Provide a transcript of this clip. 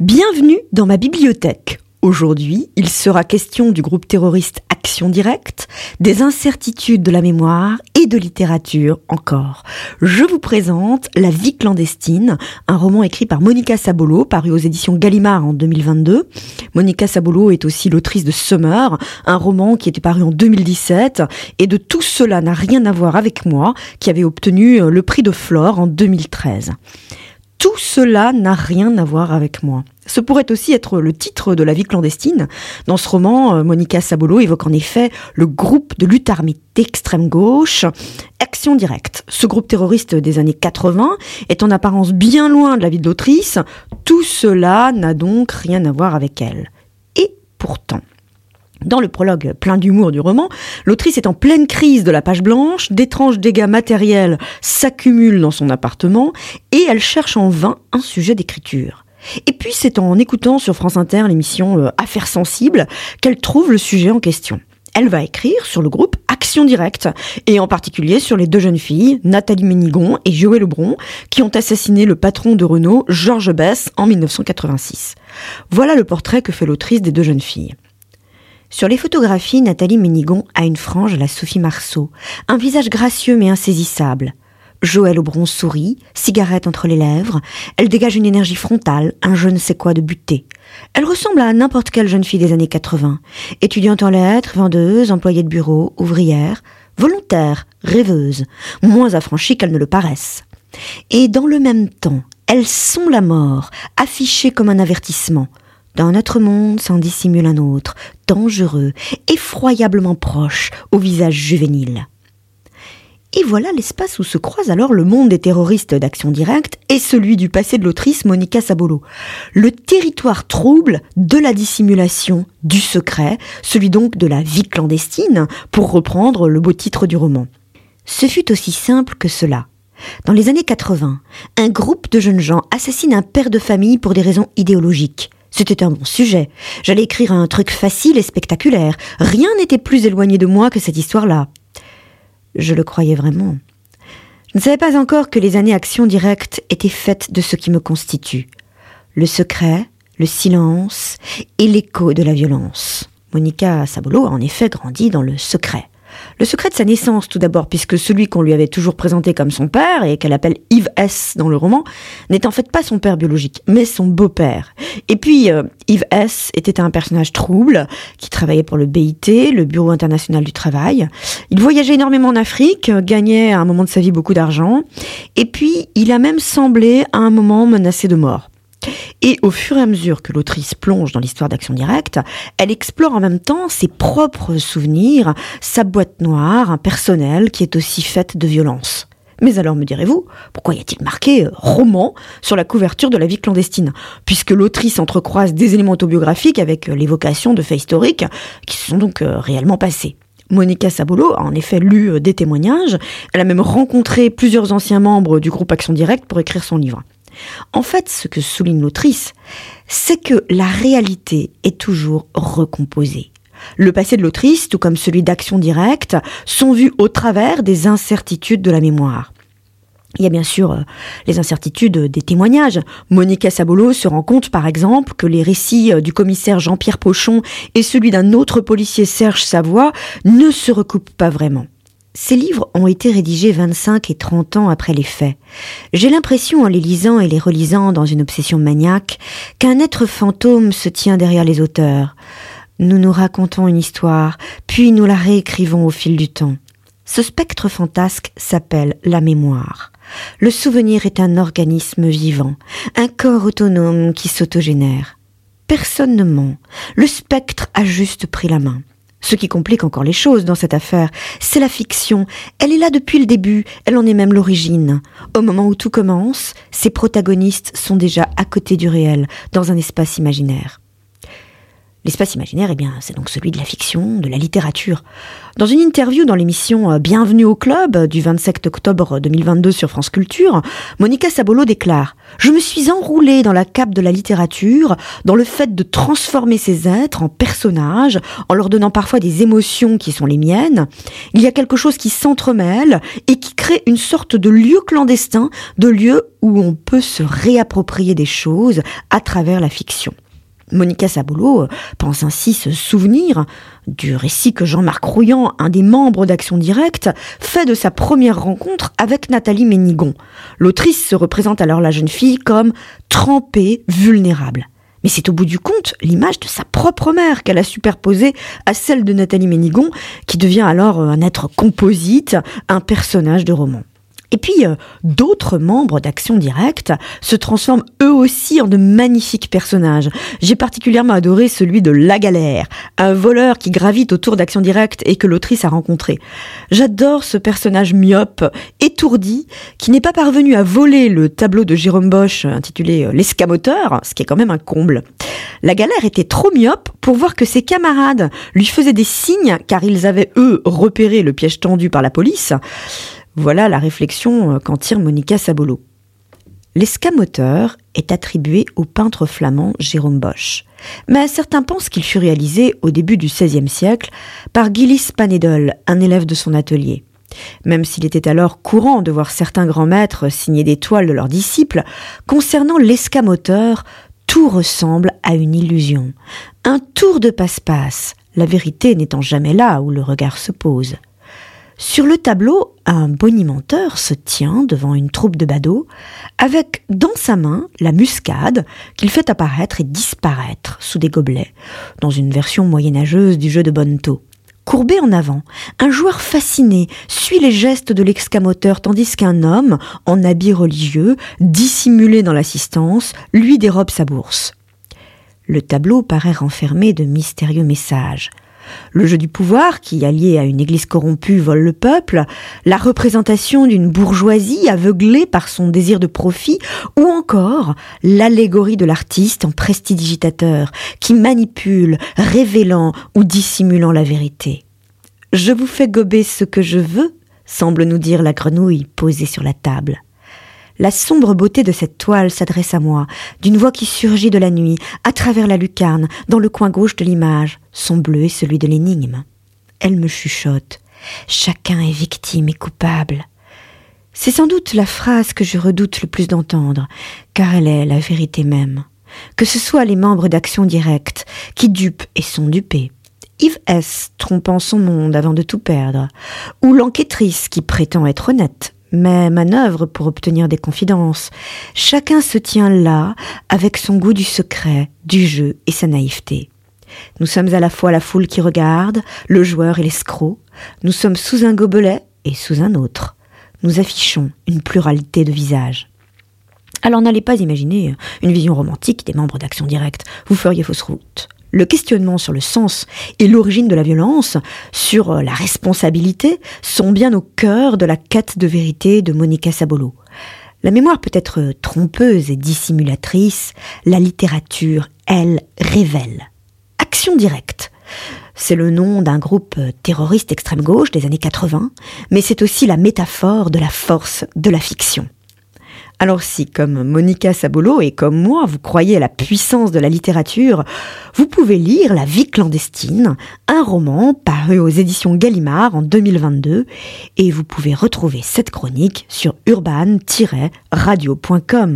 Bienvenue dans ma bibliothèque. Aujourd'hui, il sera question du groupe terroriste Action Directe, des incertitudes de la mémoire et de littérature encore. Je vous présente La vie clandestine, un roman écrit par Monica Sabolo, paru aux éditions Gallimard en 2022. Monica Sabolo est aussi l'autrice de Summer, un roman qui était paru en 2017, et de tout cela n'a rien à voir avec moi, qui avait obtenu le prix de Flore en 2013. Tout cela n'a rien à voir avec moi. Ce pourrait aussi être le titre de La vie clandestine. Dans ce roman, euh, Monica Sabolo évoque en effet le groupe de lutte armée d'extrême gauche, Action Directe. Ce groupe terroriste des années 80 est en apparence bien loin de la vie de l'autrice. Tout cela n'a donc rien à voir avec elle. Et pourtant, dans le prologue plein d'humour du roman, l'autrice est en pleine crise de la page blanche, d'étranges dégâts matériels s'accumulent dans son appartement et elle cherche en vain un sujet d'écriture. Et puis c'est en écoutant sur France Inter l'émission euh, Affaires sensibles qu'elle trouve le sujet en question. Elle va écrire sur le groupe Action Directe, et en particulier sur les deux jeunes filles, Nathalie Ménigon et Joël Lebron, qui ont assassiné le patron de Renault, Georges Bess, en 1986. Voilà le portrait que fait l'autrice des deux jeunes filles. Sur les photographies, Nathalie Ménigon a une frange à la Sophie Marceau, un visage gracieux mais insaisissable. Joël Aubron sourit, cigarette entre les lèvres, elle dégage une énergie frontale, un je ne sais quoi de buté. Elle ressemble à n'importe quelle jeune fille des années 80, étudiante en lettres, vendeuse, employée de bureau, ouvrière, volontaire, rêveuse, moins affranchie qu'elle ne le paraisse. Et dans le même temps, elles sont la mort, affichée comme un avertissement. Dans notre monde s'en dissimule un autre, dangereux, effroyablement proche, au visage juvénile. Et voilà l'espace où se croise alors le monde des terroristes d'action directe et celui du passé de l'autrice Monica Sabolo. Le territoire trouble de la dissimulation, du secret, celui donc de la vie clandestine, pour reprendre le beau titre du roman. Ce fut aussi simple que cela. Dans les années 80, un groupe de jeunes gens assassine un père de famille pour des raisons idéologiques. C'était un bon sujet. J'allais écrire un truc facile et spectaculaire. Rien n'était plus éloigné de moi que cette histoire-là. Je le croyais vraiment. Je ne savais pas encore que les années action directe étaient faites de ce qui me constitue. Le secret, le silence et l'écho de la violence. Monica Sabolo a en effet grandi dans le secret. Le secret de sa naissance, tout d'abord, puisque celui qu'on lui avait toujours présenté comme son père, et qu'elle appelle Yves S dans le roman, n'est en fait pas son père biologique, mais son beau-père. Et puis, euh, Yves S était un personnage trouble, qui travaillait pour le BIT, le Bureau international du travail. Il voyageait énormément en Afrique, gagnait à un moment de sa vie beaucoup d'argent, et puis il a même semblé à un moment menacé de mort. Et au fur et à mesure que l'autrice plonge dans l'histoire d'Action Directe, elle explore en même temps ses propres souvenirs, sa boîte noire, un personnel qui est aussi faite de violence. Mais alors me direz-vous, pourquoi y a-t-il marqué euh, roman sur la couverture de la vie clandestine? Puisque l'autrice entrecroise des éléments autobiographiques avec euh, l'évocation de faits historiques qui se sont donc euh, réellement passés. Monica Sabolo a en effet lu des témoignages, elle a même rencontré plusieurs anciens membres du groupe Action Directe pour écrire son livre. En fait, ce que souligne l'autrice, c'est que la réalité est toujours recomposée. Le passé de l'autrice, tout comme celui d'action directe, sont vus au travers des incertitudes de la mémoire. Il y a bien sûr euh, les incertitudes des témoignages. Monica Sabolo se rend compte, par exemple, que les récits euh, du commissaire Jean-Pierre Pochon et celui d'un autre policier Serge Savoie ne se recoupent pas vraiment. Ces livres ont été rédigés 25 et 30 ans après les faits. J'ai l'impression, en les lisant et les relisant dans une obsession maniaque, qu'un être fantôme se tient derrière les auteurs. Nous nous racontons une histoire, puis nous la réécrivons au fil du temps. Ce spectre fantasque s'appelle la mémoire. Le souvenir est un organisme vivant, un corps autonome qui s'autogénère. Personne ne ment. Le spectre a juste pris la main. Ce qui complique encore les choses dans cette affaire, c'est la fiction. Elle est là depuis le début, elle en est même l'origine. Au moment où tout commence, ses protagonistes sont déjà à côté du réel, dans un espace imaginaire. L'espace imaginaire, eh bien, c'est donc celui de la fiction, de la littérature. Dans une interview dans l'émission euh, Bienvenue au club du 27 octobre 2022 sur France Culture, Monica Sabolo déclare Je me suis enroulée dans la cape de la littérature, dans le fait de transformer ces êtres en personnages, en leur donnant parfois des émotions qui sont les miennes. Il y a quelque chose qui s'entremêle et qui crée une sorte de lieu clandestin, de lieu où on peut se réapproprier des choses à travers la fiction. Monica Sabolo euh, pense ainsi se souvenir du récit que Jean-Marc Rouillant, un des membres d'Action Directe, fait de sa première rencontre avec Nathalie Ménigon. L'autrice se représente alors la jeune fille comme trempée, vulnérable. Mais c'est au bout du compte l'image de sa propre mère qu'elle a superposée à celle de Nathalie Ménigon, qui devient alors un être composite, un personnage de roman. Et puis, euh, d'autres membres d'Action Directe se transforment eux aussi en de magnifiques personnages. J'ai particulièrement adoré celui de La Galère, un voleur qui gravite autour d'Action Directe et que l'autrice a rencontré. J'adore ce personnage myope, étourdi, qui n'est pas parvenu à voler le tableau de Jérôme Bosch intitulé euh, L'escamoteur, ce qui est quand même un comble. La galère était trop myope pour voir que ses camarades lui faisaient des signes car ils avaient eux repéré le piège tendu par la police. Voilà la réflexion euh, qu'en tire Monica Sabolo. L'escamoteur est attribué au peintre flamand Jérôme Bosch, mais certains pensent qu'il fut réalisé au début du XVIe siècle par Gillis Panedol, un élève de son atelier. Même s'il était alors courant de voir certains grands maîtres signer des toiles de leurs disciples, concernant l'escamoteur, tout ressemble à une illusion, un tour de passe-passe, la vérité n'étant jamais là où le regard se pose. Sur le tableau, un bonimenteur se tient devant une troupe de badauds, avec dans sa main la muscade qu'il fait apparaître et disparaître sous des gobelets, dans une version moyenâgeuse du jeu de bonneto. Courbé en avant, un joueur fasciné suit les gestes de l'excamoteur tandis qu'un homme, en habit religieux, dissimulé dans l'assistance, lui dérobe sa bourse. Le tableau paraît renfermer de mystérieux messages le jeu du pouvoir, qui, allié à une église corrompue, vole le peuple, la représentation d'une bourgeoisie aveuglée par son désir de profit, ou encore l'allégorie de l'artiste en prestidigitateur, qui manipule, révélant ou dissimulant la vérité. Je vous fais gober ce que je veux, semble nous dire la grenouille posée sur la table. La sombre beauté de cette toile s'adresse à moi, d'une voix qui surgit de la nuit, à travers la lucarne, dans le coin gauche de l'image. Son bleu est celui de l'énigme. Elle me chuchote. Chacun est victime et coupable. C'est sans doute la phrase que je redoute le plus d'entendre, car elle est la vérité même. Que ce soit les membres d'Action Directe, qui dupent et sont dupés, Yves S. trompant son monde avant de tout perdre, ou l'enquêtrice qui prétend être honnête, mais manœuvre pour obtenir des confidences. Chacun se tient là avec son goût du secret, du jeu et sa naïveté. Nous sommes à la fois la foule qui regarde, le joueur et l'escroc. Nous sommes sous un gobelet et sous un autre. Nous affichons une pluralité de visages. Alors n'allez pas imaginer une vision romantique des membres d'Action Directe. Vous feriez fausse route le questionnement sur le sens et l'origine de la violence, sur euh, la responsabilité, sont bien au cœur de la quête de vérité de Monica Sabolo. La mémoire peut être trompeuse et dissimulatrice, la littérature, elle, révèle. Action directe. C'est le nom d'un groupe terroriste extrême gauche des années 80, mais c'est aussi la métaphore de la force de la fiction. Alors si, comme Monica Sabolo et comme moi, vous croyez à la puissance de la littérature, vous pouvez lire La vie clandestine, un roman paru aux éditions Gallimard en 2022, et vous pouvez retrouver cette chronique sur urban-radio.com.